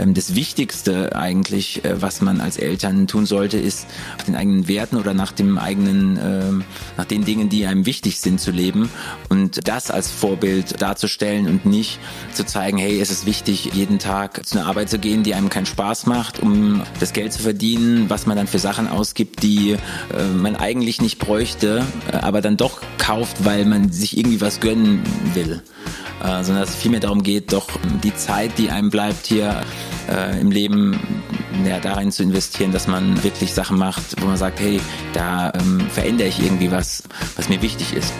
ähm, das Wichtigste eigentlich, äh, was man als Eltern tun sollte, ist nach den eigenen Werten oder nach dem eigenen, ähm, nach den Dingen, die einem wichtig sind, zu leben und das als Vorbild darzustellen und nicht zu zeigen, hey, es ist wichtig, jeden Tag zu einer Arbeit zu gehen, die einem keinen Spaß macht, um das Geld zu verdienen, was man dann für Sachen ausgibt, die äh, man eigentlich nicht bräuchte, äh, aber dann doch kauft, weil man sich irgendwie was gönnen will. Äh, sondern dass es vielmehr darum geht, doch die Zeit, die einem bleibt hier äh, im Leben, ja, darin zu investieren, dass man wirklich Sachen macht, wo man sagt, hey, da ähm, verändere ich irgendwie was, was mir wichtig ist.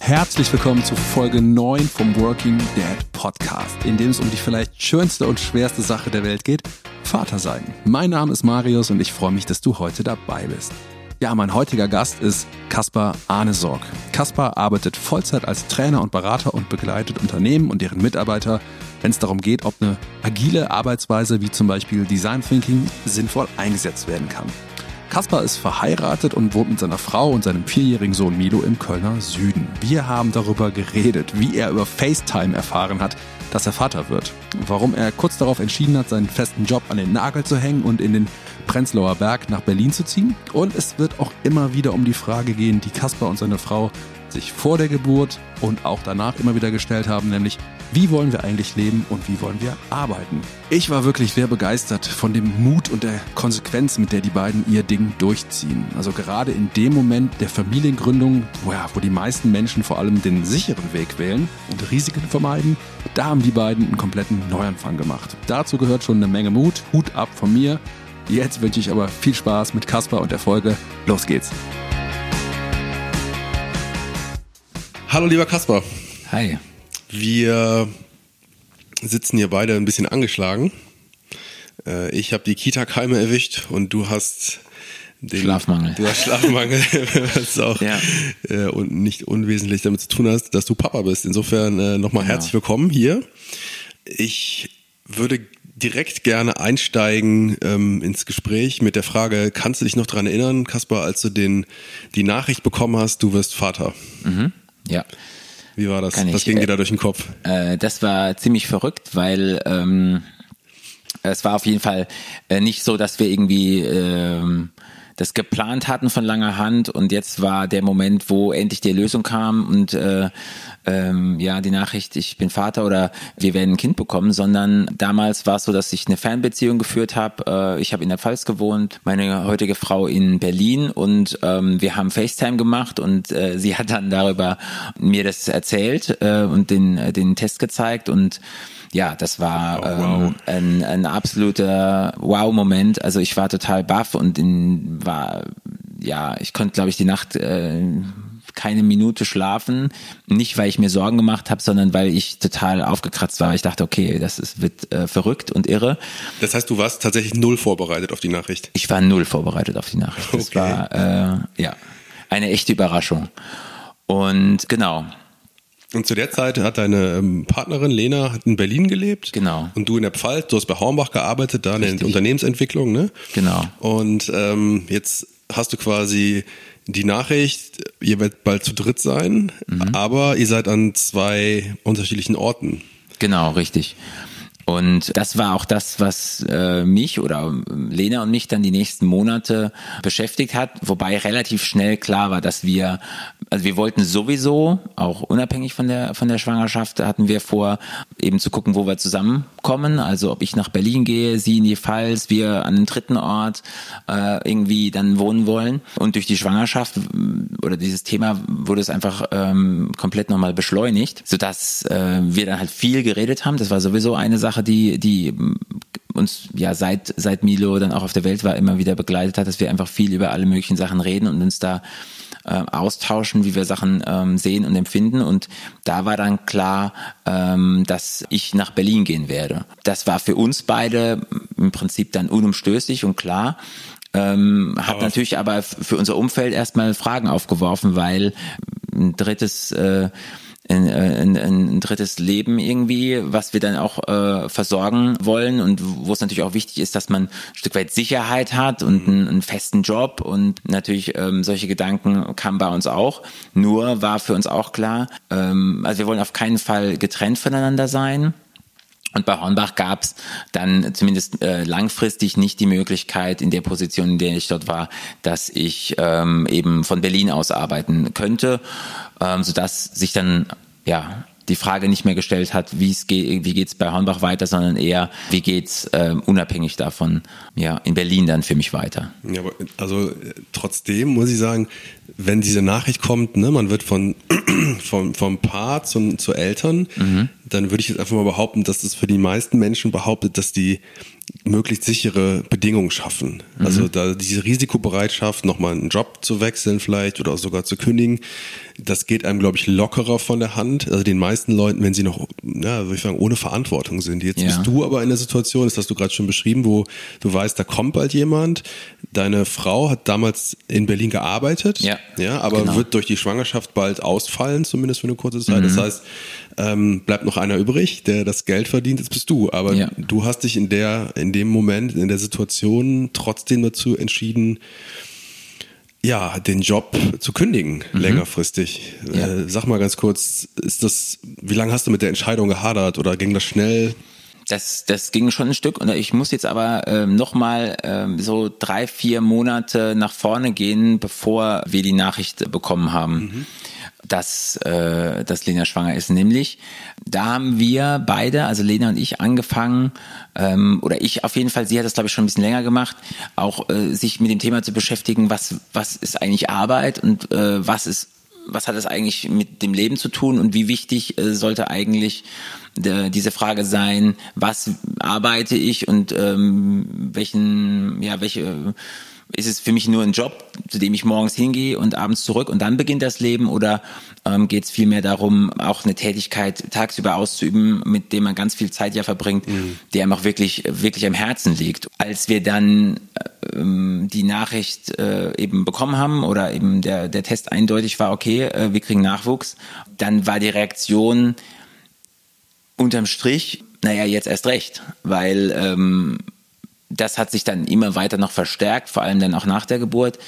Herzlich willkommen zu Folge 9 vom Working Dad Podcast, in dem es um die vielleicht schönste und schwerste Sache der Welt geht, Vater sein. Mein Name ist Marius und ich freue mich, dass du heute dabei bist. Ja, mein heutiger Gast ist Kaspar Arnesorg. Kaspar arbeitet Vollzeit als Trainer und Berater und begleitet Unternehmen und deren Mitarbeiter, wenn es darum geht, ob eine agile Arbeitsweise wie zum Beispiel Design Thinking sinnvoll eingesetzt werden kann. Kaspar ist verheiratet und wohnt mit seiner Frau und seinem vierjährigen Sohn Milo im Kölner Süden. Wir haben darüber geredet, wie er über FaceTime erfahren hat, dass er Vater wird. Warum er kurz darauf entschieden hat, seinen festen Job an den Nagel zu hängen und in den Prenzlauer Berg nach Berlin zu ziehen. Und es wird auch immer wieder um die Frage gehen, die Kaspar und seine Frau sich vor der Geburt und auch danach immer wieder gestellt haben, nämlich wie wollen wir eigentlich leben und wie wollen wir arbeiten? Ich war wirklich sehr begeistert von dem Mut und der Konsequenz, mit der die beiden ihr Ding durchziehen. Also gerade in dem Moment der Familiengründung, wo, die meisten Menschen vor allem den sicheren Weg wählen und Risiken vermeiden, da haben die beiden einen kompletten Neuanfang gemacht. Dazu gehört schon eine Menge Mut. Hut ab von mir. Jetzt wünsche ich aber viel Spaß mit Kasper und der Folge. Los geht's. Hallo lieber Kasper. Hi. Wir sitzen hier beide ein bisschen angeschlagen. Äh, ich habe die Kita-Keime erwischt und du hast den, Schlafmangel. Du hast Schlafmangel, was auch ja. äh, und nicht unwesentlich damit zu tun hast, dass du Papa bist. Insofern äh, nochmal genau. herzlich willkommen hier. Ich würde direkt gerne einsteigen ähm, ins Gespräch mit der Frage, kannst du dich noch dran erinnern, Kaspar, als du den, die Nachricht bekommen hast, du wirst Vater? Mhm. Ja. Wie war das? Kann Was ich, ging dir da durch den Kopf? Äh, das war ziemlich verrückt, weil ähm, es war auf jeden Fall äh, nicht so, dass wir irgendwie ähm, das geplant hatten von langer Hand und jetzt war der Moment, wo endlich die Lösung kam und äh, ähm, ja die Nachricht, ich bin Vater oder wir werden ein Kind bekommen, sondern damals war es so, dass ich eine Fernbeziehung geführt habe. Äh, ich habe in der Pfalz gewohnt, meine heutige Frau in Berlin und ähm, wir haben FaceTime gemacht und äh, sie hat dann darüber mir das erzählt äh, und den den Test gezeigt und ja, das war oh, wow. ähm, ein, ein absoluter Wow-Moment. Also ich war total baff und in, war, ja, ich konnte, glaube ich, die Nacht äh, keine Minute schlafen. Nicht, weil ich mir Sorgen gemacht habe, sondern weil ich total aufgekratzt war. Ich dachte, okay, das ist, wird äh, verrückt und irre. Das heißt, du warst tatsächlich null vorbereitet auf die Nachricht? Ich war null vorbereitet auf die Nachricht. Das okay. war, äh, ja, eine echte Überraschung. Und genau, und zu der Zeit hat deine ähm, Partnerin Lena in Berlin gelebt. Genau. Und du in der Pfalz, du hast bei Hornbach gearbeitet, da Richtig. in der Unternehmensentwicklung, ne? Genau. Und ähm, jetzt hast du quasi die Nachricht, ihr werdet bald zu dritt sein, mhm. aber ihr seid an zwei unterschiedlichen Orten. Genau, richtig. Und das war auch das, was äh, mich oder Lena und mich dann die nächsten Monate beschäftigt hat, wobei relativ schnell klar war, dass wir, also wir wollten sowieso, auch unabhängig von der von der Schwangerschaft, hatten wir vor, eben zu gucken, wo wir zusammenkommen. Also ob ich nach Berlin gehe, sie in die Pfalz, wir an einen dritten Ort äh, irgendwie dann wohnen wollen. Und durch die Schwangerschaft oder dieses Thema wurde es einfach ähm, komplett nochmal beschleunigt, sodass äh, wir dann halt viel geredet haben. Das war sowieso eine Sache Sache, die, die uns ja seit, seit Milo dann auch auf der Welt war, immer wieder begleitet hat, dass wir einfach viel über alle möglichen Sachen reden und uns da äh, austauschen, wie wir Sachen ähm, sehen und empfinden. Und da war dann klar, ähm, dass ich nach Berlin gehen werde. Das war für uns beide im Prinzip dann unumstößlich und klar. Ähm, hat aber natürlich aber für unser Umfeld erstmal Fragen aufgeworfen, weil ein drittes äh, ein, ein, ein drittes Leben irgendwie, was wir dann auch äh, versorgen wollen und wo es natürlich auch wichtig ist, dass man ein Stück weit Sicherheit hat und einen, einen festen Job und natürlich ähm, solche Gedanken kamen bei uns auch. Nur war für uns auch klar, ähm, also wir wollen auf keinen Fall getrennt voneinander sein. Und bei Hornbach gab es dann zumindest äh, langfristig nicht die Möglichkeit in der Position, in der ich dort war, dass ich ähm, eben von Berlin aus arbeiten könnte, ähm, sodass sich dann ja die Frage nicht mehr gestellt hat, wie es geht, wie geht's bei Hornbach weiter, sondern eher, wie geht's äh, unabhängig davon, ja, in Berlin dann für mich weiter. Ja, aber also trotzdem muss ich sagen, wenn diese Nachricht kommt, ne, man wird von vom, vom Paar zu, zu Eltern, mhm. dann würde ich jetzt einfach mal behaupten, dass das für die meisten Menschen behauptet, dass die möglichst sichere Bedingungen schaffen. Mhm. Also da diese Risikobereitschaft, nochmal einen Job zu wechseln vielleicht oder sogar zu kündigen, das geht einem, glaube ich, lockerer von der Hand. Also den meisten Leuten, wenn sie noch, ja, würde ich sagen, ohne Verantwortung sind. Jetzt ja. bist du aber in der Situation, das hast du gerade schon beschrieben, wo du weißt, da kommt bald jemand. Deine Frau hat damals in Berlin gearbeitet, ja, ja aber genau. wird durch die Schwangerschaft bald ausfallen, zumindest für eine kurze Zeit. Mhm. Das heißt, ähm, bleibt noch einer übrig, der das Geld verdient, das bist du. Aber ja. du hast dich in der, in dem Moment, in der Situation trotzdem dazu entschieden, ja, den Job zu kündigen, mhm. längerfristig. Ja. Äh, sag mal ganz kurz, ist das, wie lange hast du mit der Entscheidung gehadert oder ging das schnell? Das, das ging schon ein Stück und ich muss jetzt aber ähm, nochmal ähm, so drei, vier Monate nach vorne gehen, bevor wir die Nachricht bekommen haben. Mhm dass, äh, dass Lena schwanger ist. Nämlich, da haben wir beide, also Lena und ich, angefangen, ähm, oder ich auf jeden Fall, sie hat das glaube ich schon ein bisschen länger gemacht, auch äh, sich mit dem Thema zu beschäftigen, was, was ist eigentlich Arbeit und äh, was ist was hat es eigentlich mit dem Leben zu tun und wie wichtig äh, sollte eigentlich äh, diese Frage sein, was arbeite ich und ähm, welchen, ja, welche ist es für mich nur ein Job, zu dem ich morgens hingehe und abends zurück und dann beginnt das Leben oder ähm, geht es vielmehr darum, auch eine Tätigkeit tagsüber auszuüben, mit dem man ganz viel Zeit ja verbringt, mhm. die einem auch wirklich, wirklich am Herzen liegt. Als wir dann ähm, die Nachricht äh, eben bekommen haben oder eben der, der Test eindeutig war, okay, äh, wir kriegen Nachwuchs, dann war die Reaktion unterm Strich, naja, jetzt erst recht, weil ähm, das hat sich dann immer weiter noch verstärkt, vor allem dann auch nach der Geburt.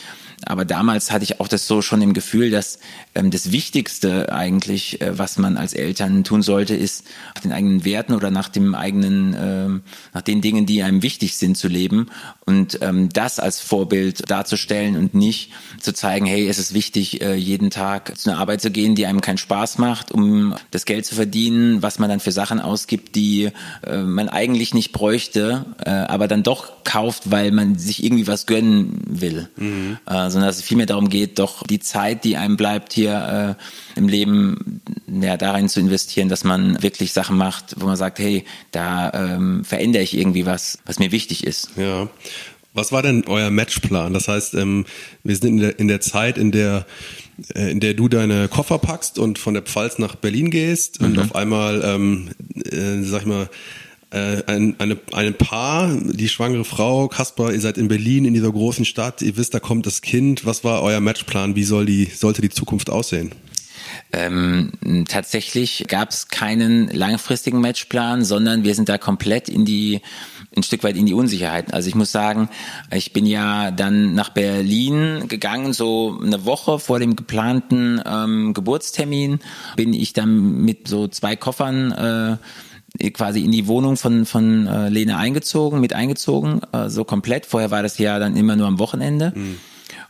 Aber damals hatte ich auch das so schon im Gefühl, dass ähm, das Wichtigste eigentlich, äh, was man als Eltern tun sollte, ist nach den eigenen Werten oder nach dem eigenen, ähm, nach den Dingen, die einem wichtig sind, zu leben und ähm, das als Vorbild darzustellen und nicht zu zeigen, hey, es ist wichtig, äh, jeden Tag zu einer Arbeit zu gehen, die einem keinen Spaß macht, um das Geld zu verdienen, was man dann für Sachen ausgibt, die äh, man eigentlich nicht bräuchte, äh, aber dann doch kauft, weil man sich irgendwie was gönnen will. Mhm. Äh, sondern dass es vielmehr darum geht, doch die Zeit, die einem bleibt hier äh, im Leben, ja, darin zu investieren, dass man wirklich Sachen macht, wo man sagt, hey, da ähm, verändere ich irgendwie was, was mir wichtig ist. Ja. Was war denn euer Matchplan? Das heißt, ähm, wir sind in der, in der Zeit, in der äh, in der du deine Koffer packst und von der Pfalz nach Berlin gehst mhm. und auf einmal, ähm, äh, sag ich mal, äh, ein, eine, ein Paar, die schwangere Frau, Kaspar, ihr seid in Berlin, in dieser großen Stadt, ihr wisst, da kommt das Kind. Was war euer Matchplan? Wie soll die, sollte die Zukunft aussehen? Ähm, tatsächlich gab es keinen langfristigen Matchplan, sondern wir sind da komplett in die ein Stück weit in die Unsicherheit. Also ich muss sagen, ich bin ja dann nach Berlin gegangen, so eine Woche vor dem geplanten ähm, Geburtstermin bin ich dann mit so zwei Koffern äh, quasi in die Wohnung von, von äh, Lena eingezogen, mit eingezogen, äh, so komplett. Vorher war das ja dann immer nur am Wochenende. Mhm.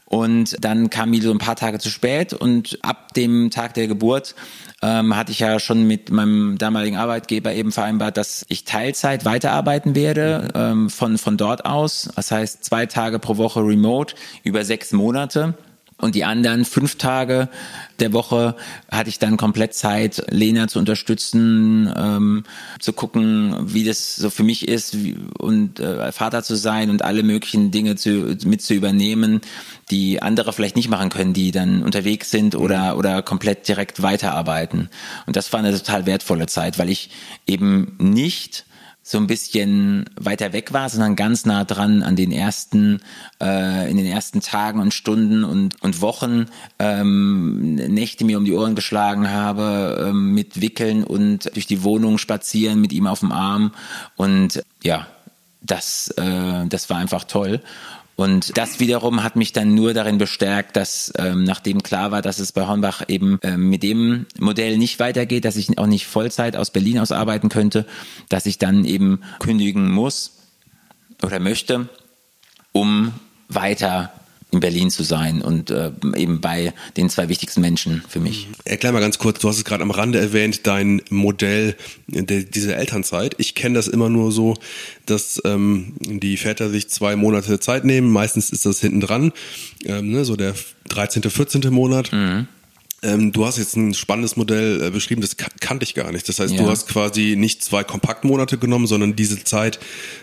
Und dann kam Milo ein paar Tage zu spät und ab dem Tag der Geburt ähm, hatte ich ja schon mit meinem damaligen Arbeitgeber eben vereinbart, dass ich Teilzeit weiterarbeiten werde ähm, von, von dort aus. Das heißt zwei Tage pro Woche remote über sechs Monate. Und die anderen fünf Tage der Woche hatte ich dann komplett Zeit, Lena zu unterstützen, ähm, zu gucken, wie das so für mich ist wie, und äh, Vater zu sein und alle möglichen Dinge zu, mit zu übernehmen, die andere vielleicht nicht machen können, die dann unterwegs sind oder, mhm. oder komplett direkt weiterarbeiten. Und das war eine total wertvolle Zeit, weil ich eben nicht so ein bisschen weiter weg war, sondern ganz nah dran an den ersten, äh, in den ersten Tagen und Stunden und, und Wochen ähm, Nächte mir um die Ohren geschlagen habe, ähm, mit Wickeln und durch die Wohnung spazieren mit ihm auf dem Arm. Und ja, das, äh, das war einfach toll. Und das wiederum hat mich dann nur darin bestärkt, dass ähm, nachdem klar war, dass es bei Hornbach eben ähm, mit dem Modell nicht weitergeht, dass ich auch nicht Vollzeit aus Berlin aus arbeiten könnte, dass ich dann eben kündigen muss oder möchte, um weiter in Berlin zu sein und äh, eben bei den zwei wichtigsten Menschen für mich. Erklär mal ganz kurz, du hast es gerade am Rande erwähnt, dein Modell der, dieser Elternzeit. Ich kenne das immer nur so, dass ähm, die Väter sich zwei Monate Zeit nehmen. Meistens ist das hinten dran, ähm, ne, so der 13., 14. Monat. Mhm. Ähm, du hast jetzt ein spannendes Modell äh, beschrieben, das kan kannte ich gar nicht. Das heißt, ja. du hast quasi nicht zwei Kompaktmonate genommen, sondern diese Zeit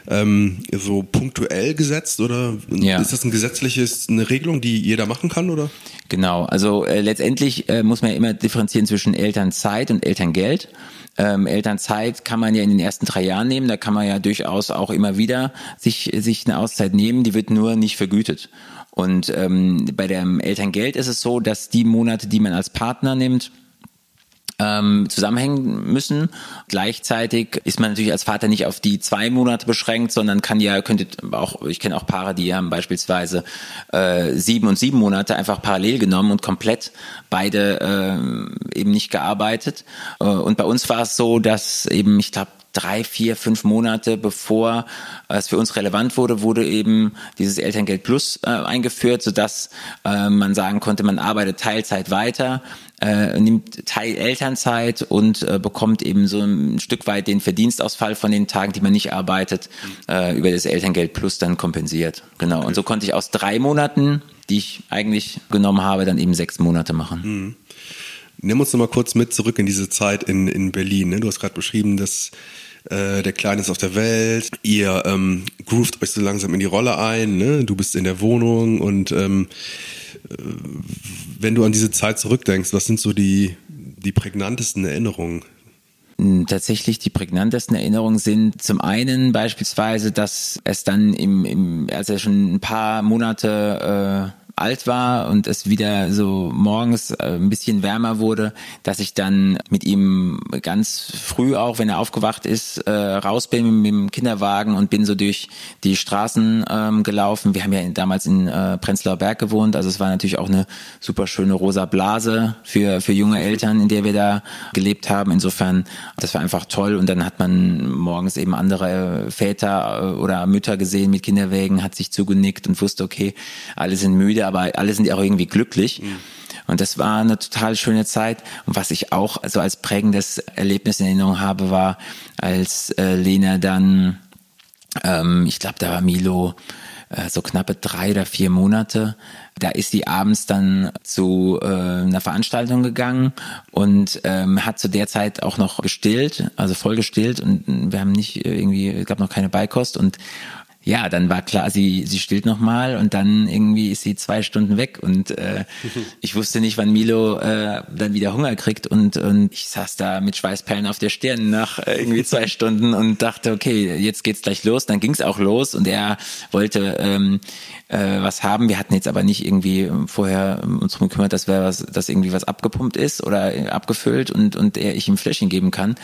ähm, so punktuell gesetzt oder ja. ist das ein gesetzliches, eine Regelung, die jeder machen kann oder? Genau, also äh, letztendlich äh, muss man ja immer differenzieren zwischen Elternzeit und Elterngeld. Ähm, Elternzeit kann man ja in den ersten drei Jahren nehmen, da kann man ja durchaus auch immer wieder sich, sich eine Auszeit nehmen, die wird nur nicht vergütet. Und ähm, bei dem Elterngeld ist es so, dass die Monate, die man als Partner nimmt, ähm, zusammenhängen müssen. Gleichzeitig ist man natürlich als Vater nicht auf die zwei Monate beschränkt, sondern kann ja, könnte auch, ich kenne auch Paare, die haben beispielsweise äh, sieben und sieben Monate einfach parallel genommen und komplett beide äh, eben nicht gearbeitet. Äh, und bei uns war es so, dass eben, ich glaube, drei, vier, fünf Monate bevor es für uns relevant wurde, wurde eben dieses Elterngeld Plus äh, eingeführt, sodass äh, man sagen konnte, man arbeitet Teilzeit weiter, äh, nimmt Teil Elternzeit und äh, bekommt eben so ein Stück weit den Verdienstausfall von den Tagen, die man nicht arbeitet, äh, über das Elterngeld Plus dann kompensiert. Genau. Und so konnte ich aus drei Monaten, die ich eigentlich genommen habe, dann eben sechs Monate machen. Mhm. Nimm uns noch mal kurz mit zurück in diese Zeit in, in Berlin. Ne? Du hast gerade beschrieben, dass äh, der Kleine ist auf der Welt, ihr ähm, groovt euch so langsam in die Rolle ein, ne? du bist in der Wohnung und ähm, äh, wenn du an diese Zeit zurückdenkst, was sind so die, die prägnantesten Erinnerungen? Hm, tatsächlich die prägnantesten Erinnerungen sind zum einen beispielsweise, dass es dann im, im als schon ein paar Monate äh, alt war und es wieder so morgens äh, ein bisschen wärmer wurde, dass ich dann mit ihm ganz früh auch, wenn er aufgewacht ist, äh, raus bin mit dem Kinderwagen und bin so durch die Straßen ähm, gelaufen. Wir haben ja damals in äh, Prenzlauer Berg gewohnt, also es war natürlich auch eine super schöne rosa Blase für, für junge Eltern, in der wir da gelebt haben. Insofern, das war einfach toll und dann hat man morgens eben andere Väter oder Mütter gesehen mit Kinderwägen, hat sich zugenickt und wusste, okay, alle sind müde, aber alle sind ja auch irgendwie glücklich. Mhm. Und das war eine total schöne Zeit. Und was ich auch so als prägendes Erlebnis in Erinnerung habe, war, als äh, Lena dann, ähm, ich glaube, da war Milo äh, so knappe drei oder vier Monate. Da ist sie abends dann zu äh, einer Veranstaltung gegangen und ähm, hat zu der Zeit auch noch gestillt, also voll gestillt und wir haben nicht irgendwie, es gab noch keine Beikost und ja, dann war klar, sie, sie stillt nochmal und dann irgendwie ist sie zwei Stunden weg und äh, ich wusste nicht, wann Milo äh, dann wieder Hunger kriegt und, und ich saß da mit Schweißperlen auf der Stirn nach äh, irgendwie zwei Stunden und dachte, okay, jetzt geht's gleich los. Dann ging's auch los und er wollte ähm, äh, was haben. Wir hatten jetzt aber nicht irgendwie vorher uns darum gekümmert, dass, wir was, dass irgendwie was abgepumpt ist oder abgefüllt und, und er ich ihm Fläschchen geben kann.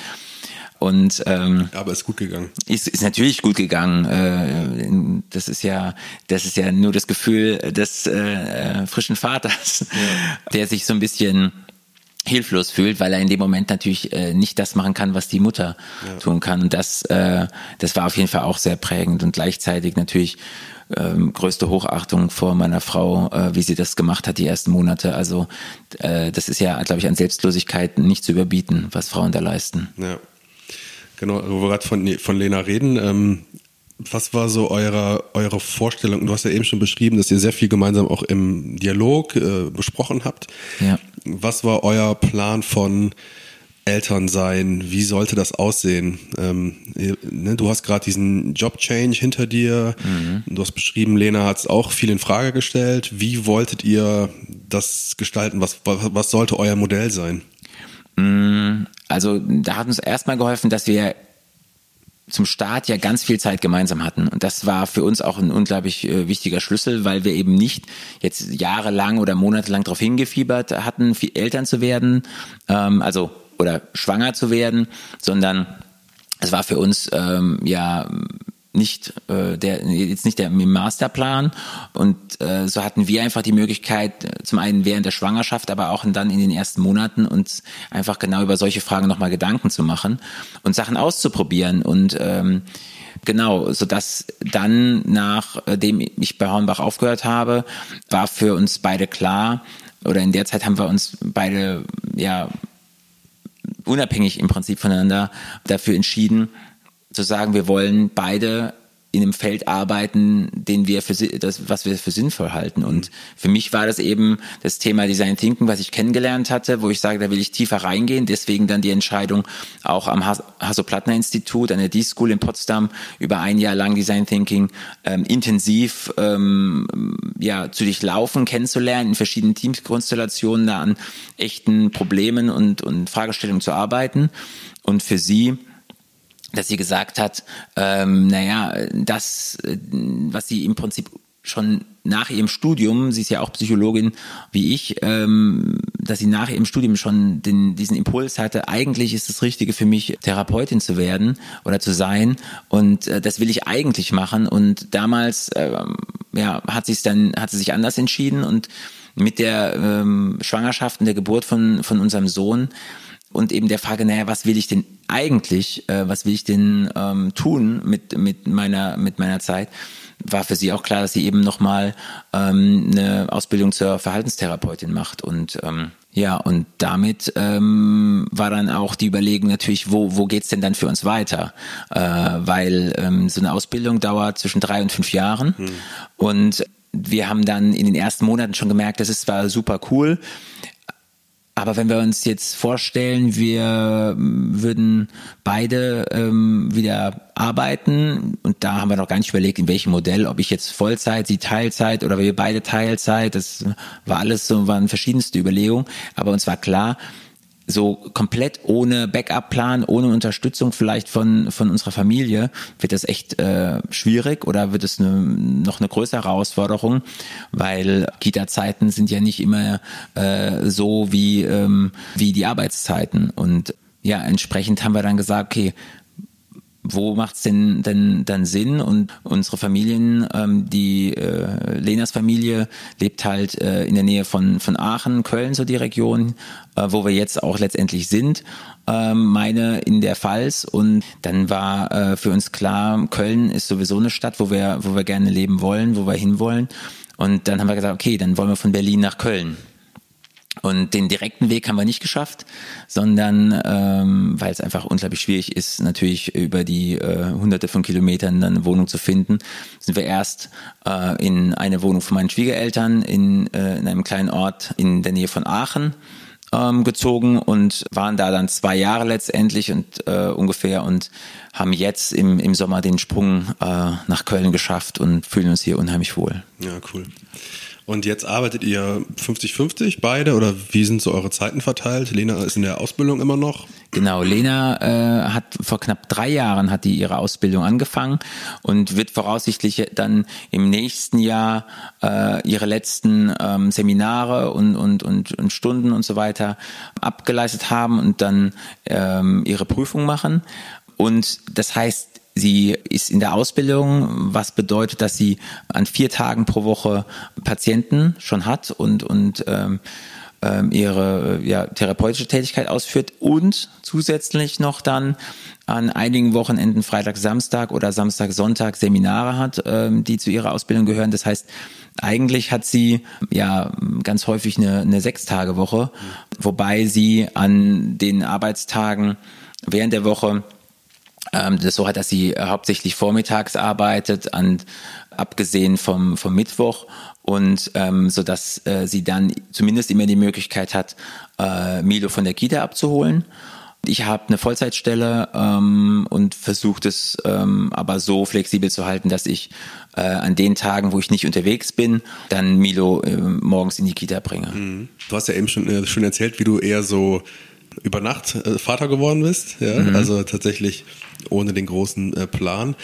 Und ähm, aber ist gut gegangen. Ist, ist natürlich gut gegangen. Äh, das ist ja, das ist ja nur das Gefühl des äh, frischen Vaters, ja. der sich so ein bisschen hilflos fühlt, weil er in dem Moment natürlich äh, nicht das machen kann, was die Mutter ja. tun kann. Und das, äh, das war auf jeden Fall auch sehr prägend und gleichzeitig natürlich ähm, größte Hochachtung vor meiner Frau, äh, wie sie das gemacht hat die ersten Monate. Also äh, das ist ja, glaube ich, an Selbstlosigkeit nicht zu überbieten, was Frauen da leisten. Ja. Genau, wo wir gerade von, von Lena reden, ähm, was war so eure, eure Vorstellung? Du hast ja eben schon beschrieben, dass ihr sehr viel gemeinsam auch im Dialog äh, besprochen habt. Ja. Was war euer Plan von Elternsein? Wie sollte das aussehen? Ähm, ne, du hast gerade diesen Job-Change hinter dir. Mhm. Du hast beschrieben, Lena hat es auch viel in Frage gestellt. Wie wolltet ihr das gestalten? Was, was, was sollte euer Modell sein? Mm, also da hat uns erstmal geholfen, dass wir zum Start ja ganz viel Zeit gemeinsam hatten. Und das war für uns auch ein unglaublich äh, wichtiger Schlüssel, weil wir eben nicht jetzt jahrelang oder monatelang darauf hingefiebert hatten, Eltern zu werden, ähm, also oder schwanger zu werden, sondern es war für uns ähm, ja nicht äh, der jetzt nicht der Masterplan. Und äh, so hatten wir einfach die Möglichkeit äh, zum einen während der Schwangerschaft aber auch dann in den ersten Monaten uns einfach genau über solche Fragen nochmal Gedanken zu machen und Sachen auszuprobieren. Und ähm, genau so dass dann nachdem ich bei Hornbach aufgehört habe war für uns beide klar oder in der Zeit haben wir uns beide ja unabhängig im Prinzip voneinander dafür entschieden zu sagen, wir wollen beide in einem Feld arbeiten, den wir für das, was wir für sinnvoll halten. Und mhm. für mich war das eben das Thema Design Thinking, was ich kennengelernt hatte, wo ich sage, da will ich tiefer reingehen. Deswegen dann die Entscheidung auch am Hasso-Plattner-Institut, an der D-School in Potsdam, über ein Jahr lang Design Thinking ähm, intensiv ähm, ja, zu durchlaufen, kennenzulernen, in verschiedenen Teamskonstellationen da an echten Problemen und, und Fragestellungen zu arbeiten. Und für sie dass sie gesagt hat, ähm, naja, das, äh, was sie im Prinzip schon nach ihrem Studium, sie ist ja auch Psychologin wie ich, ähm, dass sie nach ihrem Studium schon den, diesen Impuls hatte, eigentlich ist das Richtige für mich, Therapeutin zu werden oder zu sein. Und äh, das will ich eigentlich machen. Und damals äh, ja, hat sie es dann, hat sie sich anders entschieden. Und mit der ähm, Schwangerschaft und der Geburt von, von unserem Sohn und eben der Frage, naja, was will ich denn eigentlich, äh, was will ich denn ähm, tun mit, mit, meiner, mit meiner Zeit, war für sie auch klar, dass sie eben nochmal ähm, eine Ausbildung zur Verhaltenstherapeutin macht. Und ähm, ja, und damit ähm, war dann auch die Überlegung natürlich, wo, wo geht's denn dann für uns weiter? Äh, weil ähm, so eine Ausbildung dauert zwischen drei und fünf Jahren. Hm. Und wir haben dann in den ersten Monaten schon gemerkt, das ist zwar super cool, aber wenn wir uns jetzt vorstellen, wir würden beide ähm, wieder arbeiten und da haben wir noch gar nicht überlegt, in welchem Modell, ob ich jetzt Vollzeit, sie Teilzeit oder wir beide Teilzeit, das war alles so, waren verschiedenste Überlegungen, aber uns war klar, so komplett ohne Backup-Plan, ohne Unterstützung vielleicht von, von unserer Familie, wird das echt äh, schwierig oder wird es eine, noch eine größere Herausforderung, weil Kita-Zeiten sind ja nicht immer äh, so wie, ähm, wie die Arbeitszeiten. Und ja, entsprechend haben wir dann gesagt, okay, wo macht's denn denn dann Sinn? Und unsere Familien, ähm, die äh, Lenas Familie lebt halt äh, in der Nähe von von Aachen, Köln, so die Region, äh, wo wir jetzt auch letztendlich sind. Ähm, meine in der Pfalz und dann war äh, für uns klar, Köln ist sowieso eine Stadt, wo wir wo wir gerne leben wollen, wo wir hinwollen. Und dann haben wir gesagt, okay, dann wollen wir von Berlin nach Köln. Und den direkten Weg haben wir nicht geschafft, sondern ähm, weil es einfach unglaublich schwierig ist, natürlich über die äh, hunderte von Kilometern dann eine Wohnung zu finden, sind wir erst äh, in eine Wohnung von meinen Schwiegereltern in, äh, in einem kleinen Ort in der Nähe von Aachen ähm, gezogen und waren da dann zwei Jahre letztendlich und äh, ungefähr. Und haben jetzt im, im Sommer den Sprung äh, nach Köln geschafft und fühlen uns hier unheimlich wohl. Ja, cool. Und jetzt arbeitet ihr 50-50 beide oder wie sind so eure Zeiten verteilt? Lena ist in der Ausbildung immer noch. Genau, Lena äh, hat vor knapp drei Jahren hat die ihre Ausbildung angefangen und wird voraussichtlich dann im nächsten Jahr äh, ihre letzten ähm, Seminare und, und, und, und Stunden und so weiter abgeleistet haben und dann ähm, ihre Prüfung machen. Und das heißt, Sie ist in der Ausbildung, was bedeutet, dass sie an vier Tagen pro Woche Patienten schon hat und, und ähm, ähm, ihre ja, therapeutische Tätigkeit ausführt und zusätzlich noch dann an einigen Wochenenden Freitag, Samstag oder Samstag, Sonntag Seminare hat, ähm, die zu ihrer Ausbildung gehören. Das heißt, eigentlich hat sie ja ganz häufig eine, eine Sechstagewoche, wobei sie an den Arbeitstagen während der Woche ähm, das so hat, dass sie äh, hauptsächlich vormittags arbeitet, an, abgesehen vom, vom Mittwoch und ähm, so dass äh, sie dann zumindest immer die Möglichkeit hat, äh, Milo von der Kita abzuholen. Ich habe eine Vollzeitstelle ähm, und versuche es ähm, aber so flexibel zu halten, dass ich äh, an den Tagen, wo ich nicht unterwegs bin, dann Milo äh, morgens in die Kita bringe. Mhm. Du hast ja eben schon, äh, schon erzählt, wie du eher so über Nacht äh, Vater geworden bist, ja, mhm. also tatsächlich ohne den großen äh, Plan.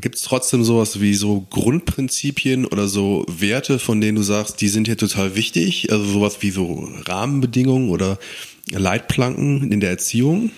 Gibt es trotzdem sowas wie so Grundprinzipien oder so Werte, von denen du sagst, die sind hier total wichtig? Also sowas wie so Rahmenbedingungen oder Leitplanken in der Erziehung?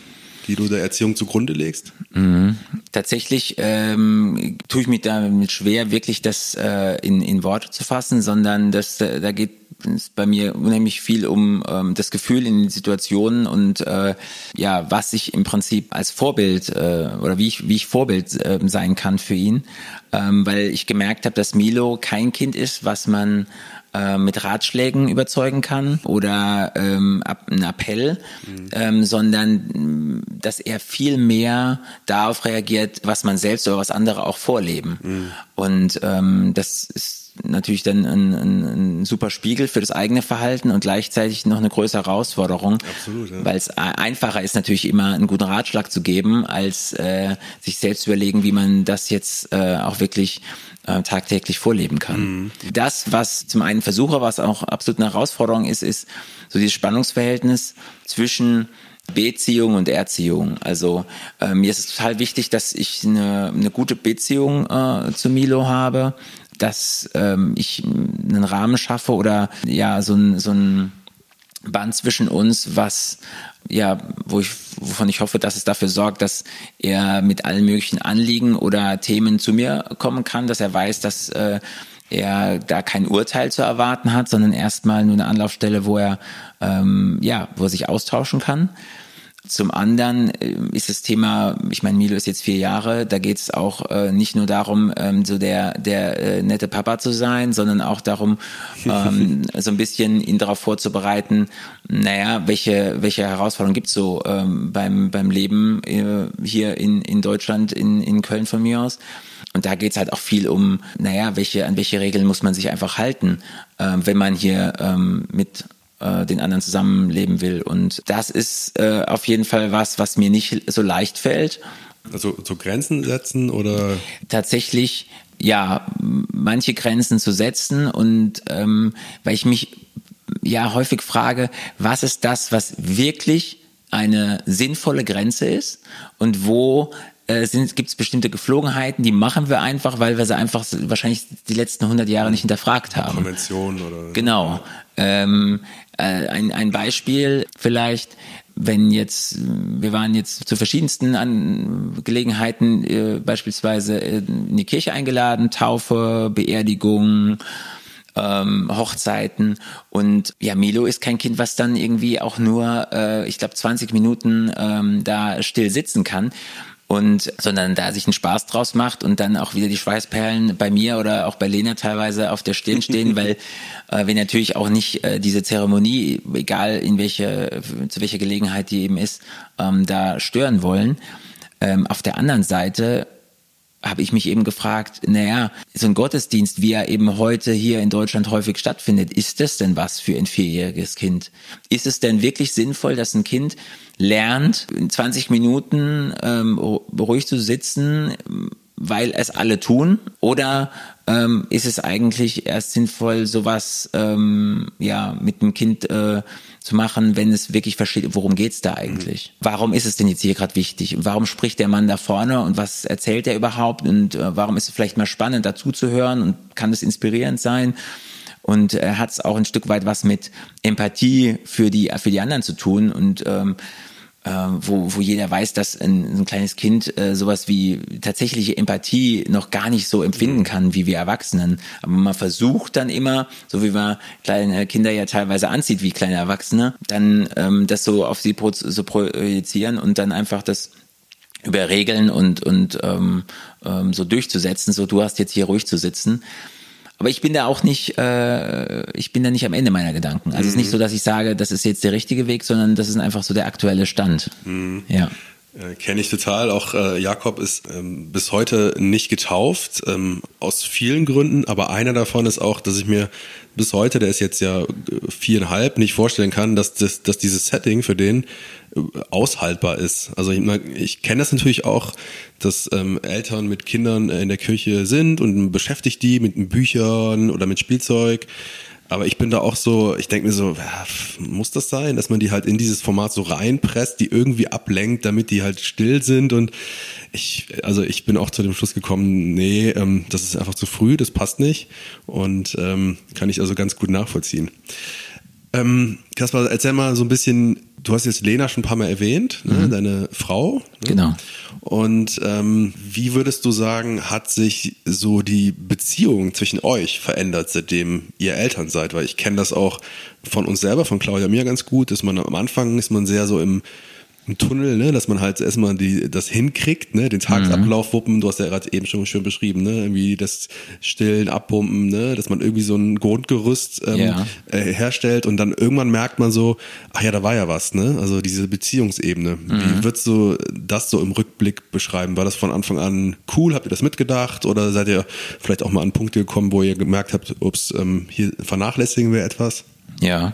die du der Erziehung zugrunde legst? Mhm. Tatsächlich ähm, tue ich mich damit schwer, wirklich das äh, in, in Worte zu fassen, sondern das, äh, da geht es bei mir unheimlich viel um ähm, das Gefühl in den Situationen und äh, ja, was ich im Prinzip als Vorbild äh, oder wie ich, wie ich Vorbild äh, sein kann für ihn, ähm, weil ich gemerkt habe, dass Milo kein Kind ist, was man äh, mit Ratschlägen überzeugen kann oder ähm, ein Appell, mhm. ähm, sondern dass er viel mehr darauf reagiert, was man selbst oder was andere auch vorleben. Mhm. Und ähm, das ist natürlich dann ein, ein, ein super Spiegel für das eigene Verhalten und gleichzeitig noch eine größere Herausforderung, Absolut, ja. weil es einfacher ist natürlich immer einen guten Ratschlag zu geben, als äh, sich selbst zu überlegen, wie man das jetzt äh, auch wirklich äh, tagtäglich vorleben kann. Mhm. Das, was zum einen versuche, was auch absolut eine Herausforderung ist, ist so dieses Spannungsverhältnis zwischen Beziehung und Erziehung. Also äh, mir ist es total wichtig, dass ich eine, eine gute Beziehung äh, zu Milo habe, dass ähm, ich einen Rahmen schaffe oder ja so ein, so ein Band zwischen uns, was ja, wo ich, wovon ich hoffe, dass es dafür sorgt, dass er mit allen möglichen Anliegen oder Themen zu mir kommen kann, dass er weiß, dass äh, er da kein Urteil zu erwarten hat, sondern erstmal nur eine Anlaufstelle, wo er ähm, ja, wo er sich austauschen kann. Zum anderen äh, ist das Thema, ich meine, Milo ist jetzt vier Jahre, da geht es auch äh, nicht nur darum, ähm, so der, der äh, nette Papa zu sein, sondern auch darum, ähm, so ein bisschen ihn darauf vorzubereiten, naja, welche, welche Herausforderungen gibt es so ähm, beim, beim Leben äh, hier in, in Deutschland, in, in Köln von mir aus. Und da geht es halt auch viel um, naja, welche, an welche Regeln muss man sich einfach halten, äh, wenn man hier ähm, mit äh, den anderen zusammenleben will. Und das ist äh, auf jeden Fall was, was mir nicht so leicht fällt. Also so Grenzen setzen oder? Tatsächlich, ja, manche Grenzen zu setzen und ähm, weil ich mich ja häufig frage, was ist das, was wirklich eine sinnvolle Grenze ist und wo äh, gibt es bestimmte Geflogenheiten, die machen wir einfach, weil wir sie einfach wahrscheinlich die letzten 100 Jahre nicht hinterfragt haben. Konvention oder. Genau. Ähm, äh, ein, ein Beispiel vielleicht, wenn jetzt, wir waren jetzt zu verschiedensten An Gelegenheiten äh, beispielsweise in die Kirche eingeladen, Taufe, Beerdigung, ähm, Hochzeiten. Und ja, Milo ist kein Kind, was dann irgendwie auch nur, äh, ich glaube, 20 Minuten ähm, da still sitzen kann und sondern da sich einen Spaß draus macht und dann auch wieder die Schweißperlen bei mir oder auch bei Lena teilweise auf der Stirn stehen, weil äh, wir natürlich auch nicht äh, diese Zeremonie, egal in welche zu welcher Gelegenheit die eben ist, ähm, da stören wollen. Ähm, auf der anderen Seite habe ich mich eben gefragt, naja, so ein Gottesdienst, wie er eben heute hier in Deutschland häufig stattfindet, ist das denn was für ein vierjähriges Kind? Ist es denn wirklich sinnvoll, dass ein Kind lernt, in 20 Minuten ähm, ruhig zu sitzen, weil es alle tun? Oder ähm, ist es eigentlich erst sinnvoll, sowas ähm, ja mit dem Kind äh, zu machen, wenn es wirklich versteht, worum geht's da eigentlich? Mhm. Warum ist es denn jetzt hier gerade wichtig? Warum spricht der Mann da vorne und was erzählt er überhaupt? Und äh, warum ist es vielleicht mal spannend, dazu zu hören und kann es inspirierend sein? Und er äh, hat es auch ein Stück weit was mit Empathie für die für die anderen zu tun und ähm, äh, wo, wo jeder weiß, dass ein, ein kleines Kind äh, sowas wie tatsächliche Empathie noch gar nicht so empfinden kann wie wir Erwachsenen. Aber man versucht dann immer, so wie man kleine Kinder ja teilweise anzieht wie kleine Erwachsene, dann ähm, das so auf sie pro, so projizieren und dann einfach das über Regeln und, und ähm, ähm, so durchzusetzen, so du hast jetzt hier ruhig zu sitzen. Aber ich bin da auch nicht, äh, ich bin da nicht am Ende meiner Gedanken. Also mhm. es ist nicht mhm. so, dass ich sage, das ist jetzt der richtige Weg, sondern das ist einfach so der aktuelle Stand. Mhm. Ja. Äh, Kenne ich total. Auch äh, Jakob ist ähm, bis heute nicht getauft, ähm, aus vielen Gründen. Aber einer davon ist auch, dass ich mir bis heute, der ist jetzt ja äh, viereinhalb, nicht vorstellen kann, dass, das, dass dieses Setting für den äh, aushaltbar ist. Also ich, ich kenne das natürlich auch, dass ähm, Eltern mit Kindern in der Kirche sind und beschäftigt die mit Büchern oder mit Spielzeug. Aber ich bin da auch so, ich denke mir so, muss das sein, dass man die halt in dieses Format so reinpresst, die irgendwie ablenkt, damit die halt still sind und ich, also ich bin auch zu dem Schluss gekommen, nee, ähm, das ist einfach zu früh, das passt nicht und ähm, kann ich also ganz gut nachvollziehen. Ähm, Kaspar, erzähl mal so ein bisschen, du hast jetzt Lena schon ein paar Mal erwähnt, ne, mhm. deine Frau. Ne? Genau. Und ähm, wie würdest du sagen, hat sich so die Beziehung zwischen euch verändert, seitdem ihr Eltern seid? Weil ich kenne das auch von uns selber, von Claudia mir ganz gut, dass man am Anfang ist man sehr so im ein Tunnel, ne, dass man halt erstmal die, das hinkriegt, ne, den Tagesablauf wuppen, du hast ja gerade eben schon schön beschrieben, ne, irgendwie das Stillen, Abpumpen, ne, dass man irgendwie so ein Grundgerüst ähm, ja. äh, herstellt und dann irgendwann merkt man so, ach ja, da war ja was, ne, also diese Beziehungsebene. Mhm. Wie würdest du das so im Rückblick beschreiben? War das von Anfang an cool? Habt ihr das mitgedacht oder seid ihr vielleicht auch mal an Punkte gekommen, wo ihr gemerkt habt, ups, ähm, hier vernachlässigen wir etwas? Ja,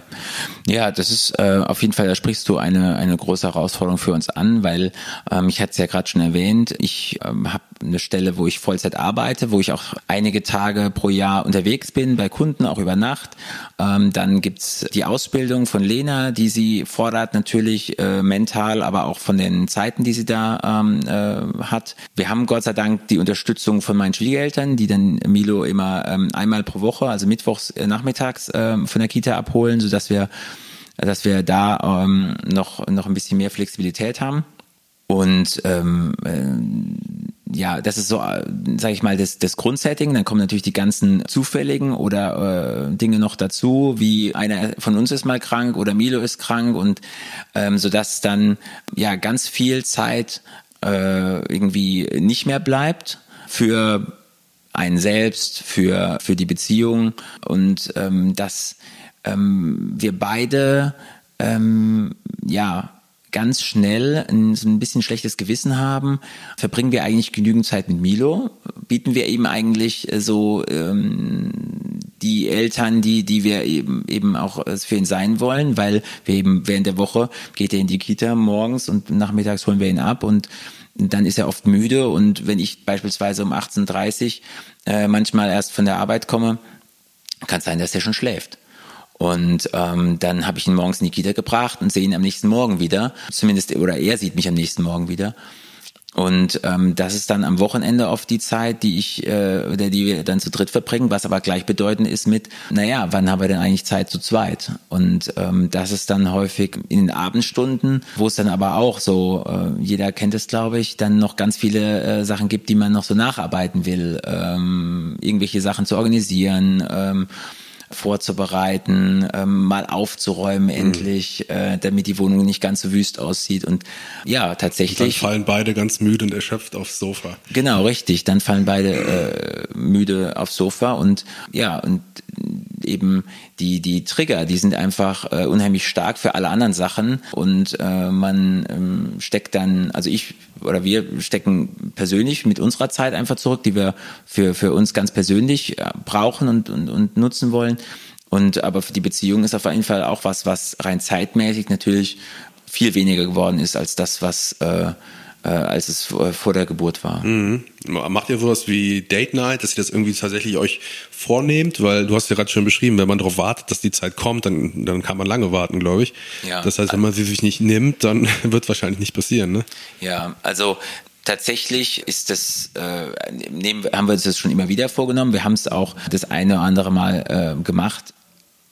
ja, das ist äh, auf jeden Fall, da sprichst du eine, eine große Herausforderung für uns an, weil ähm, ich hatte es ja gerade schon erwähnt, ich ähm, habe eine Stelle, wo ich Vollzeit arbeite, wo ich auch einige Tage pro Jahr unterwegs bin bei Kunden, auch über Nacht. Ähm, dann gibt's die Ausbildung von Lena, die sie fordert, natürlich äh, mental, aber auch von den Zeiten, die sie da ähm, äh, hat. Wir haben Gott sei Dank die Unterstützung von meinen Schwiegereltern, die dann Milo immer ähm, einmal pro Woche, also mittwochs äh, nachmittags äh, von der Kita abholen, sodass wir dass wir da ähm, noch noch ein bisschen mehr Flexibilität haben. Und ähm, äh, ja, das ist so, sage ich mal, das, das Grundsetting. Dann kommen natürlich die ganzen zufälligen oder äh, Dinge noch dazu, wie einer von uns ist mal krank oder Milo ist krank und ähm, so dann ja ganz viel Zeit äh, irgendwie nicht mehr bleibt für einen selbst, für für die Beziehung und ähm, dass ähm, wir beide ähm, ja ganz schnell ein, so ein bisschen schlechtes Gewissen haben, verbringen wir eigentlich genügend Zeit mit Milo, bieten wir eben eigentlich äh, so ähm, die Eltern, die, die wir eben, eben auch äh, für ihn sein wollen, weil wir eben während der Woche geht er in die Kita morgens und nachmittags holen wir ihn ab und dann ist er oft müde. Und wenn ich beispielsweise um 18.30 Uhr äh, manchmal erst von der Arbeit komme, kann es sein, dass er schon schläft. Und ähm, dann habe ich ihn morgens in die Kita gebracht und sehe ihn am nächsten Morgen wieder. Zumindest, oder er sieht mich am nächsten Morgen wieder. Und ähm, das ist dann am Wochenende oft die Zeit, die ich äh, oder die wir dann zu dritt verbringen, was aber gleichbedeutend ist mit, naja, wann haben wir denn eigentlich Zeit zu zweit? Und ähm, das ist dann häufig in den Abendstunden, wo es dann aber auch so, äh, jeder kennt es, glaube ich, dann noch ganz viele äh, Sachen gibt, die man noch so nacharbeiten will, ähm, irgendwelche Sachen zu organisieren. Ähm, vorzubereiten, ähm, mal aufzuräumen mhm. endlich, äh, damit die Wohnung nicht ganz so wüst aussieht. Und ja, tatsächlich. Und dann fallen beide ganz müde und erschöpft aufs Sofa. Genau, richtig. Dann fallen beide äh, müde aufs Sofa und ja, und eben die, die Trigger, die sind einfach äh, unheimlich stark für alle anderen Sachen und äh, man ähm, steckt dann, also ich oder wir stecken persönlich mit unserer Zeit einfach zurück, die wir für, für uns ganz persönlich äh, brauchen und, und, und nutzen wollen. Und aber für die Beziehung ist auf jeden Fall auch was, was rein zeitmäßig natürlich viel weniger geworden ist als das, was äh, äh, als es vor der Geburt war. Mhm. Macht ihr sowas wie Date Night, dass ihr das irgendwie tatsächlich euch vornehmt? Weil du hast ja gerade schon beschrieben, wenn man darauf wartet, dass die Zeit kommt, dann, dann kann man lange warten, glaube ich. Ja. Das heißt, wenn man sie sich nicht nimmt, dann wird wahrscheinlich nicht passieren, ne? Ja, also Tatsächlich ist das, äh, nehmen, haben wir uns das schon immer wieder vorgenommen. Wir haben es auch das eine oder andere Mal äh, gemacht.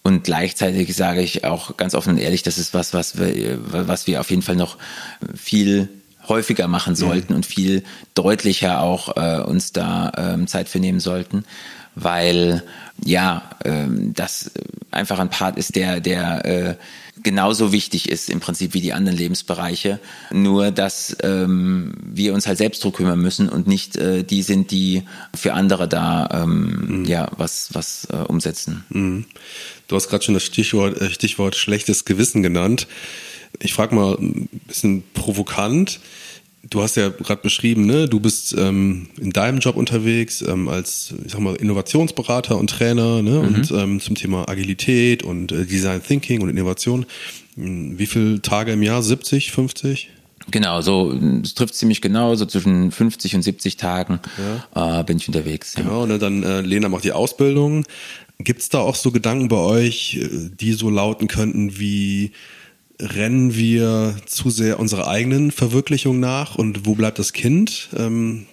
Und gleichzeitig sage ich auch ganz offen und ehrlich, das ist was, was wir, was wir auf jeden Fall noch viel häufiger machen sollten mhm. und viel deutlicher auch äh, uns da ähm, Zeit für nehmen sollten, weil ja ähm, das einfach ein Part ist, der der äh, genauso wichtig ist im Prinzip wie die anderen Lebensbereiche, nur dass ähm, wir uns halt selbst drum kümmern müssen und nicht äh, die sind, die für andere da ähm, mhm. ja was was äh, umsetzen. Mhm. Du hast gerade schon das Stichwort äh, Stichwort schlechtes Gewissen genannt. Ich frage mal ein bisschen provokant. Du hast ja gerade beschrieben, ne? du bist ähm, in deinem Job unterwegs ähm, als, ich sag mal, Innovationsberater und Trainer ne? Mhm. und ähm, zum Thema Agilität und äh, Design Thinking und Innovation. Hm, wie viele Tage im Jahr? 70, 50? Genau, so es trifft ziemlich genau, so zwischen 50 und 70 Tagen ja. äh, bin ich unterwegs. Ja. Genau, ne, dann äh, Lena macht die Ausbildung. Gibt es da auch so Gedanken bei euch, äh, die so lauten könnten wie rennen wir zu sehr unserer eigenen Verwirklichung nach und wo bleibt das Kind? Ähm,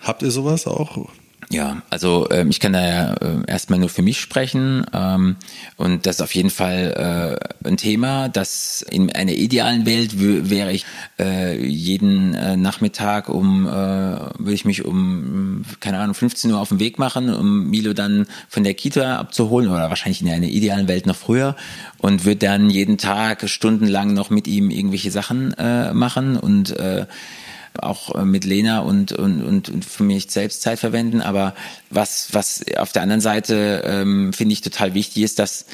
habt ihr sowas auch? Ja, also ähm, ich kann da ja äh, erstmal nur für mich sprechen ähm, und das ist auf jeden Fall äh, ein Thema, dass in einer idealen Welt wäre ich äh, jeden äh, Nachmittag um, äh, würde ich mich um, keine Ahnung, 15 Uhr auf den Weg machen, um Milo dann von der Kita abzuholen oder wahrscheinlich in einer idealen Welt noch früher und würde dann jeden Tag stundenlang noch mit ihm irgendwelche Sachen äh, machen und äh, auch äh, mit Lena und, und, und, und für mich selbst Zeit verwenden. Aber was, was auf der anderen Seite ähm, finde ich total wichtig ist, dass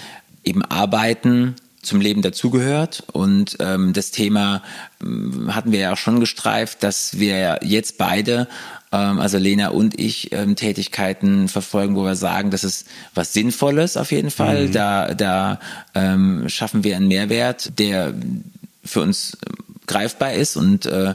eben Arbeiten zum Leben dazugehört. Und ähm, das Thema ähm, hatten wir ja auch schon gestreift, dass wir jetzt beide, ähm, also Lena und ich, ähm, Tätigkeiten verfolgen, wo wir sagen, das ist was Sinnvolles auf jeden Fall. Mhm. Da, da ähm, schaffen wir einen Mehrwert, der für uns greifbar ist und äh,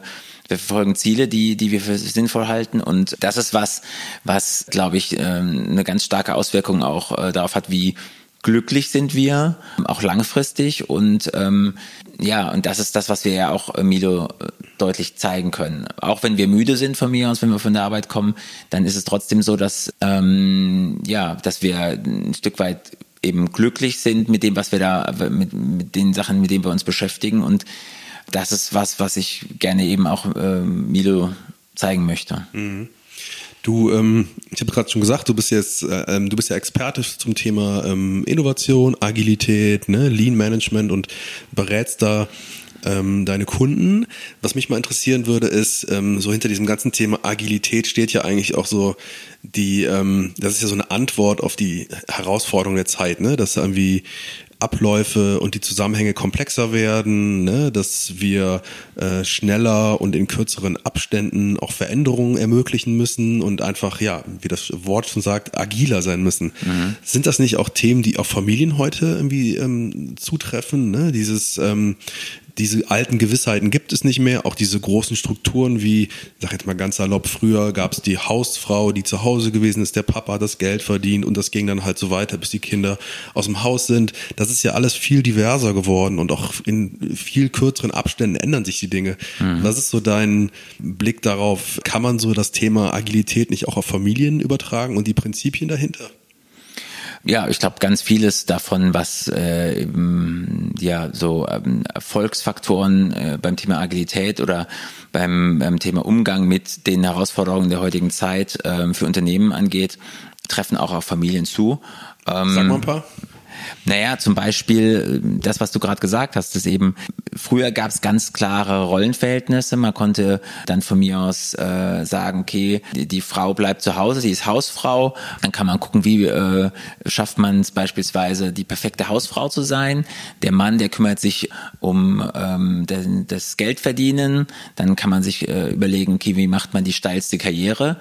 wir verfolgen Ziele, die, die wir für sinnvoll halten. Und das ist was, was, glaube ich, ähm, eine ganz starke Auswirkung auch äh, darauf hat, wie glücklich sind wir, auch langfristig. Und ähm, ja, und das ist das, was wir ja auch äh, Milo äh, deutlich zeigen können. Auch wenn wir müde sind von mir aus, wenn wir von der Arbeit kommen, dann ist es trotzdem so, dass ähm, ja, dass wir ein Stück weit eben glücklich sind mit dem, was wir da, mit, mit den Sachen, mit denen wir uns beschäftigen und das ist was, was ich gerne eben auch äh, Milo zeigen möchte. Mhm. Du, ähm, ich habe gerade schon gesagt, du bist jetzt, äh, ähm, du bist ja Experte zum Thema ähm, Innovation, Agilität, ne, Lean Management und berätst da ähm, deine Kunden. Was mich mal interessieren würde, ist, ähm, so hinter diesem ganzen Thema Agilität steht ja eigentlich auch so die, ähm, das ist ja so eine Antwort auf die Herausforderung der Zeit, ne? Dass irgendwie Abläufe und die Zusammenhänge komplexer werden, ne, dass wir äh, schneller und in kürzeren Abständen auch Veränderungen ermöglichen müssen und einfach, ja, wie das Wort schon sagt, agiler sein müssen. Mhm. Sind das nicht auch Themen, die auf Familien heute irgendwie ähm, zutreffen? Ne? Dieses, ähm, diese alten Gewissheiten gibt es nicht mehr. Auch diese großen Strukturen wie, sag jetzt mal ganz salopp, früher gab es die Hausfrau, die zu Hause gewesen ist, der Papa hat das Geld verdient und das ging dann halt so weiter, bis die Kinder aus dem Haus sind. Das ist ja alles viel diverser geworden und auch in viel kürzeren Abständen ändern sich die Dinge. Mhm. Was ist so dein Blick darauf? Kann man so das Thema Agilität nicht auch auf Familien übertragen und die Prinzipien dahinter? Ja, ich glaube, ganz vieles davon, was äh, ja so ähm, Erfolgsfaktoren äh, beim Thema Agilität oder beim, beim Thema Umgang mit den Herausforderungen der heutigen Zeit äh, für Unternehmen angeht, treffen auch auf Familien zu. Ähm, Sag mal ein paar. Naja, zum Beispiel äh, das, was du gerade gesagt hast, ist eben, früher gab es ganz klare Rollenverhältnisse. Man konnte dann von mir aus äh, sagen, okay, die, die, Frau bleibt zu Hause, sie ist Hausfrau. Dann kann man gucken, wie äh, schafft man es beispielsweise, die perfekte Hausfrau zu sein. Der Mann, der kümmert sich um ähm, das Geld verdienen. Dann kann man sich äh, überlegen, okay, wie macht man die steilste Karriere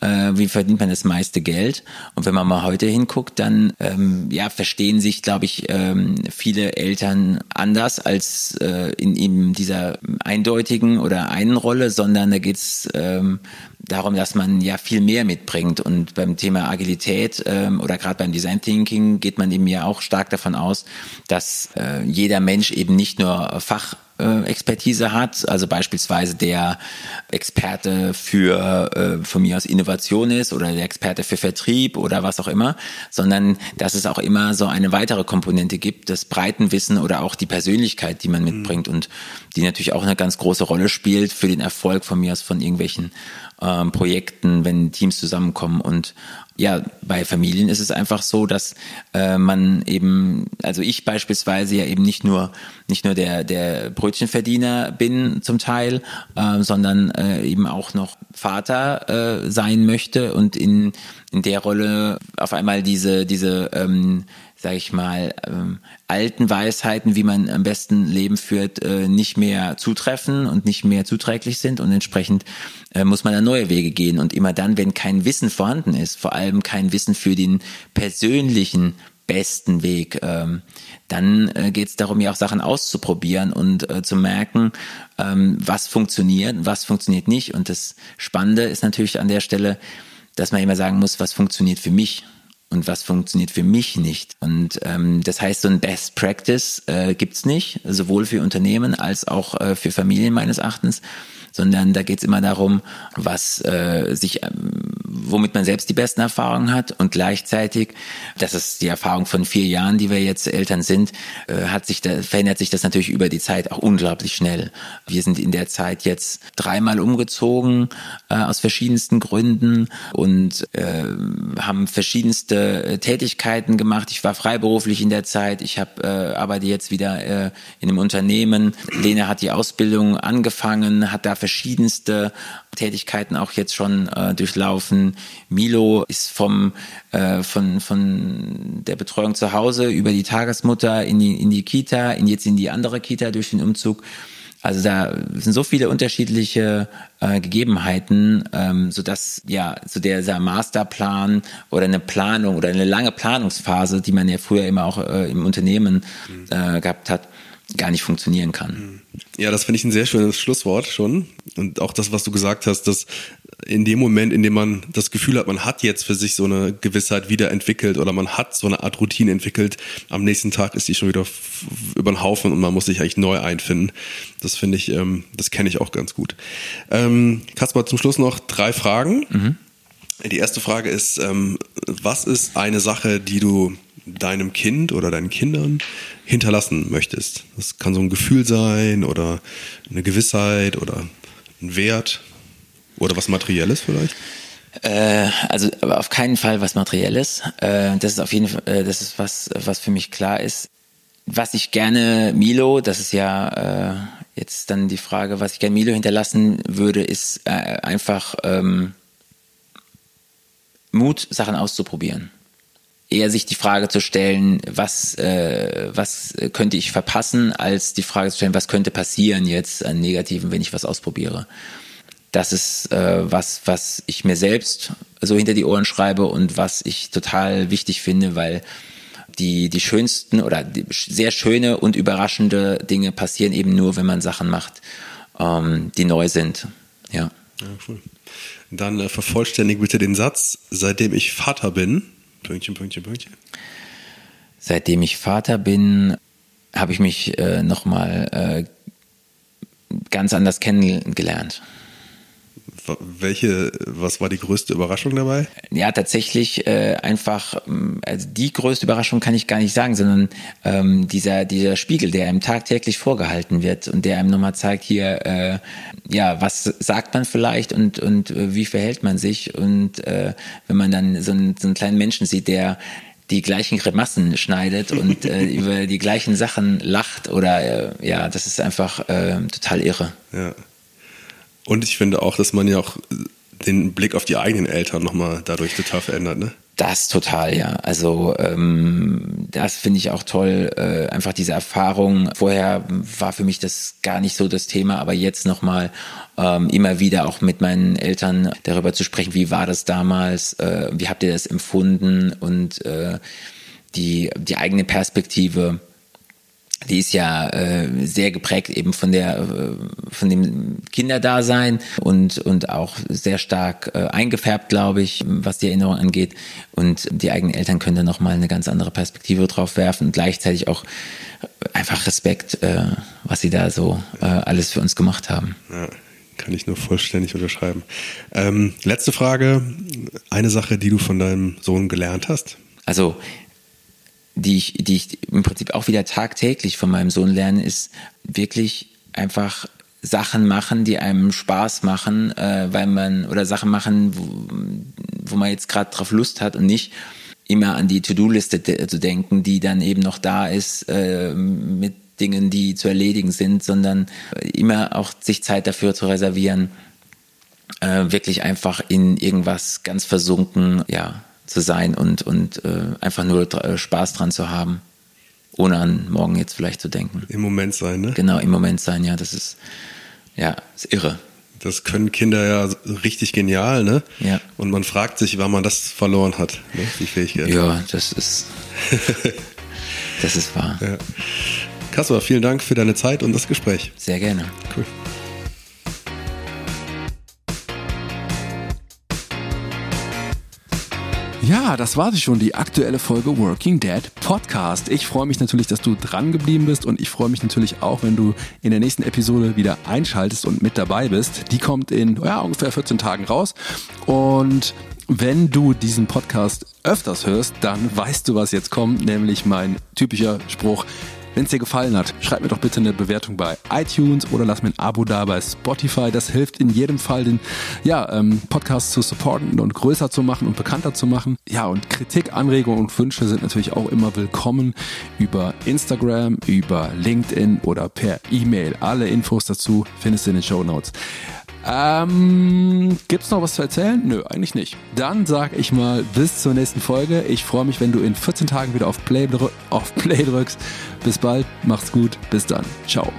äh, wie verdient man das meiste Geld. Und wenn man mal heute hinguckt, dann ähm, ja verstehen sich, glaube ich, ähm, viele Eltern anders als äh, in eben dieser eindeutigen oder einen Rolle, sondern da geht's ähm, darum, dass man ja viel mehr mitbringt. Und beim Thema Agilität ähm, oder gerade beim Design Thinking geht man eben ja auch stark davon aus, dass äh, jeder Mensch eben nicht nur Fach Expertise hat, also beispielsweise der Experte für äh, von mir aus Innovation ist oder der Experte für Vertrieb oder was auch immer, sondern dass es auch immer so eine weitere Komponente gibt, das Breitenwissen oder auch die Persönlichkeit, die man mitbringt. Und die natürlich auch eine ganz große Rolle spielt für den Erfolg von mir aus von irgendwelchen ähm, Projekten, wenn Teams zusammenkommen. Und ja, bei Familien ist es einfach so, dass äh, man eben, also ich beispielsweise ja eben nicht nur nicht nur der der Brötchenverdiener bin zum Teil, äh, sondern äh, eben auch noch Vater äh, sein möchte. Und in in der Rolle auf einmal diese diese ähm, sage ich mal, ähm, alten Weisheiten, wie man am besten Leben führt, äh, nicht mehr zutreffen und nicht mehr zuträglich sind und entsprechend äh, muss man da neue Wege gehen und immer dann, wenn kein Wissen vorhanden ist, vor allem kein Wissen für den persönlichen besten Weg. Ähm, dann äh, geht es darum, ja auch Sachen auszuprobieren und äh, zu merken, ähm, was funktioniert, was funktioniert nicht. Und das Spannende ist natürlich an der Stelle, dass man immer sagen muss, was funktioniert für mich und was funktioniert für mich nicht. Und ähm, das heißt, so ein Best Practice äh, gibt's nicht, sowohl für Unternehmen als auch äh, für Familien meines Erachtens sondern da geht es immer darum, was äh, sich, äh, womit man selbst die besten Erfahrungen hat und gleichzeitig, das ist die Erfahrung von vier Jahren, die wir jetzt Eltern sind, äh, hat sich da, verändert sich das natürlich über die Zeit auch unglaublich schnell. Wir sind in der Zeit jetzt dreimal umgezogen äh, aus verschiedensten Gründen und äh, haben verschiedenste Tätigkeiten gemacht. Ich war freiberuflich in der Zeit. Ich habe äh, arbeite jetzt wieder äh, in einem Unternehmen. Lena hat die Ausbildung angefangen, hat da verschiedenste Tätigkeiten auch jetzt schon äh, durchlaufen. Milo ist vom äh, von von der Betreuung zu Hause über die Tagesmutter in die in die Kita, in jetzt in die andere Kita durch den Umzug. Also da sind so viele unterschiedliche äh, Gegebenheiten, ähm, so dass ja so der, der Masterplan oder eine Planung oder eine lange Planungsphase, die man ja früher immer auch äh, im Unternehmen äh, gehabt hat, gar nicht funktionieren kann. Ja, das finde ich ein sehr schönes Schlusswort schon. Und auch das, was du gesagt hast, dass in dem Moment, in dem man das Gefühl hat, man hat jetzt für sich so eine Gewissheit wiederentwickelt oder man hat so eine Art Routine entwickelt, am nächsten Tag ist die schon wieder über den Haufen und man muss sich eigentlich neu einfinden. Das finde ich, ähm, das kenne ich auch ganz gut. Ähm, Kaspar, zum Schluss noch drei Fragen. Mhm. Die erste Frage ist, ähm, was ist eine Sache, die du deinem Kind oder deinen Kindern hinterlassen möchtest. Das kann so ein Gefühl sein oder eine Gewissheit oder ein Wert oder was Materielles vielleicht. Äh, also auf keinen Fall was Materielles. Äh, das ist auf jeden Fall, äh, das ist was, was für mich klar ist. Was ich gerne Milo, das ist ja äh, jetzt dann die Frage, was ich gerne Milo hinterlassen würde, ist äh, einfach ähm, Mut, Sachen auszuprobieren eher sich die Frage zu stellen, was, äh, was könnte ich verpassen, als die Frage zu stellen, was könnte passieren jetzt an Negativen, wenn ich was ausprobiere. Das ist äh, was, was ich mir selbst so hinter die Ohren schreibe und was ich total wichtig finde, weil die, die schönsten oder die sehr schöne und überraschende Dinge passieren eben nur, wenn man Sachen macht, ähm, die neu sind. Ja. Ja, cool. Dann äh, vervollständige bitte den Satz, seitdem ich Vater bin, Pünktchen, Pünktchen, Pünktchen. Seitdem ich Vater bin, habe ich mich äh, nochmal äh, ganz anders kennengelernt. Welche, was war die größte Überraschung dabei? Ja, tatsächlich äh, einfach, also die größte Überraschung kann ich gar nicht sagen, sondern ähm, dieser, dieser Spiegel, der einem tagtäglich vorgehalten wird und der einem nochmal zeigt, hier, äh, ja, was sagt man vielleicht und, und äh, wie verhält man sich und äh, wenn man dann so einen, so einen kleinen Menschen sieht, der die gleichen Grimassen schneidet und äh, über die gleichen Sachen lacht oder äh, ja, das ist einfach äh, total irre. Ja. Und ich finde auch, dass man ja auch den Blick auf die eigenen Eltern nochmal dadurch total verändert, ne? Das total, ja. Also ähm, das finde ich auch toll, äh, einfach diese Erfahrung. Vorher war für mich das gar nicht so das Thema, aber jetzt nochmal ähm, immer wieder auch mit meinen Eltern darüber zu sprechen, wie war das damals, äh, wie habt ihr das empfunden und äh, die, die eigene Perspektive die ist ja äh, sehr geprägt eben von der äh, von dem Kinderdasein und und auch sehr stark äh, eingefärbt, glaube ich, was die Erinnerung angeht. Und die eigenen Eltern können da noch mal eine ganz andere Perspektive drauf werfen und gleichzeitig auch einfach Respekt, äh, was sie da so äh, alles für uns gemacht haben. Ja, kann ich nur vollständig unterschreiben. Ähm, letzte Frage: Eine Sache, die du von deinem Sohn gelernt hast? Also die ich, die ich im Prinzip auch wieder tagtäglich von meinem Sohn lerne, ist wirklich einfach Sachen machen, die einem Spaß machen, äh, weil man oder Sachen machen, wo, wo man jetzt gerade drauf Lust hat und nicht immer an die To-Do-Liste de zu denken, die dann eben noch da ist äh, mit Dingen, die zu erledigen sind, sondern immer auch sich Zeit dafür zu reservieren, äh, wirklich einfach in irgendwas ganz versunken, ja, zu sein und, und äh, einfach nur äh, Spaß dran zu haben, ohne an morgen jetzt vielleicht zu denken. Im Moment sein, ne? Genau, im Moment sein, ja, das ist, ja, ist irre. das können Kinder ja richtig genial, ne? Ja. Und man fragt sich, wann man das verloren hat, ne? die Fähigkeit. Ja, das ist, das ist wahr. Ja. Kaspar, vielen Dank für deine Zeit und das Gespräch. Sehr gerne. Cool. Ja, das war sie schon, die aktuelle Folge Working Dead Podcast. Ich freue mich natürlich, dass du dran geblieben bist und ich freue mich natürlich auch, wenn du in der nächsten Episode wieder einschaltest und mit dabei bist. Die kommt in ja, ungefähr 14 Tagen raus und wenn du diesen Podcast öfters hörst, dann weißt du, was jetzt kommt, nämlich mein typischer Spruch, wenn es dir gefallen hat, schreib mir doch bitte eine Bewertung bei iTunes oder lass mir ein Abo da bei Spotify. Das hilft in jedem Fall, den ja, ähm, Podcast zu supporten und größer zu machen und bekannter zu machen. Ja, und Kritik, Anregungen und Wünsche sind natürlich auch immer willkommen über Instagram, über LinkedIn oder per E-Mail. Alle Infos dazu findest du in den Show Notes. Ähm, gibt's noch was zu erzählen? Nö, eigentlich nicht. Dann sag ich mal bis zur nächsten Folge. Ich freue mich, wenn du in 14 Tagen wieder auf Play, auf Play drückst. Bis bald, macht's gut, bis dann. Ciao.